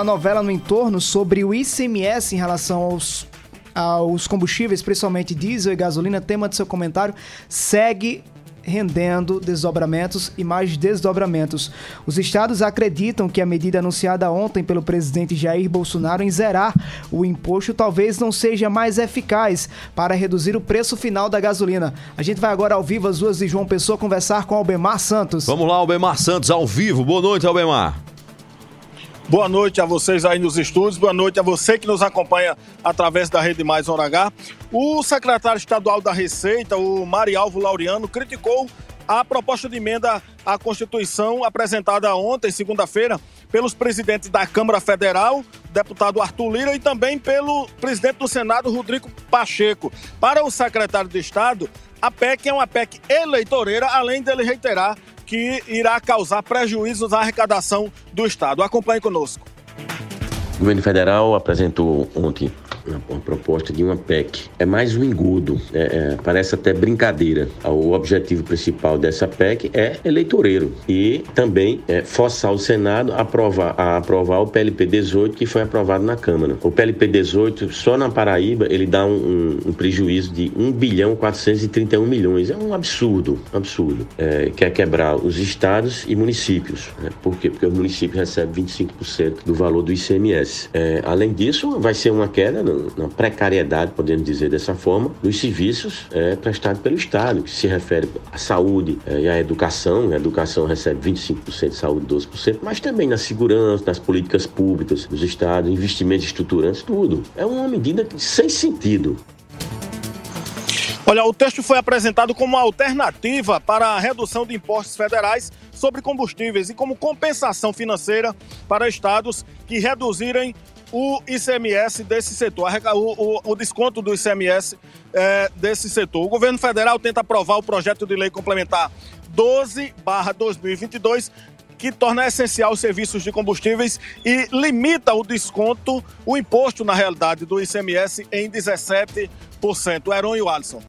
a novela no entorno sobre o ICMS em relação aos, aos combustíveis, principalmente diesel e gasolina, tema do seu comentário, segue rendendo desdobramentos e mais desdobramentos. Os estados acreditam que a medida anunciada ontem pelo presidente Jair Bolsonaro em zerar o imposto talvez não seja mais eficaz para reduzir o preço final da gasolina. A gente vai agora ao vivo às ruas de João Pessoa conversar com Albemar Santos. Vamos lá, Albemar Santos, ao vivo. Boa noite, Albemar. Boa noite a vocês aí nos estúdios, boa noite a você que nos acompanha através da Rede Mais Hora H. O secretário estadual da Receita, o Marialvo Laureano, criticou a proposta de emenda à Constituição apresentada ontem, segunda-feira, pelos presidentes da Câmara Federal, deputado Arthur Lira, e também pelo presidente do Senado, Rodrigo Pacheco. Para o secretário de Estado, a PEC é uma PEC eleitoreira, além dele reiterar que irá causar prejuízos à arrecadação do Estado. Acompanhe conosco. O governo federal apresentou ontem uma, proposta de uma PEC. É mais um engodo, é, é, parece até brincadeira. O objetivo principal dessa PEC é eleitoreiro e também é forçar o Senado a aprovar, a aprovar o PLP 18 que foi aprovado na Câmara. O PLP 18, só na Paraíba, ele dá um, um, um prejuízo de 1 bilhão 431 milhões. É um absurdo, absurdo. É, quer quebrar os estados e municípios. Né? Por quê? Porque os municípios recebem 25% do valor do ICMS. É, além disso, vai ser uma queda na precariedade, podemos dizer dessa forma, dos serviços é, prestados pelo Estado, que se refere à saúde é, e à educação. A educação recebe 25%, saúde 12%, mas também na segurança, nas políticas públicas dos Estados, investimentos estruturantes, tudo. É uma medida sem sentido. Olha, o texto foi apresentado como alternativa para a redução de impostos federais sobre combustíveis e como compensação financeira para estados que reduzirem o ICMS desse setor, o, o, o desconto do ICMS é, desse setor. O governo federal tenta aprovar o projeto de lei complementar 12/2022 que torna essencial os serviços de combustíveis e limita o desconto, o imposto, na realidade, do ICMS em 17%. Heron e o Alisson.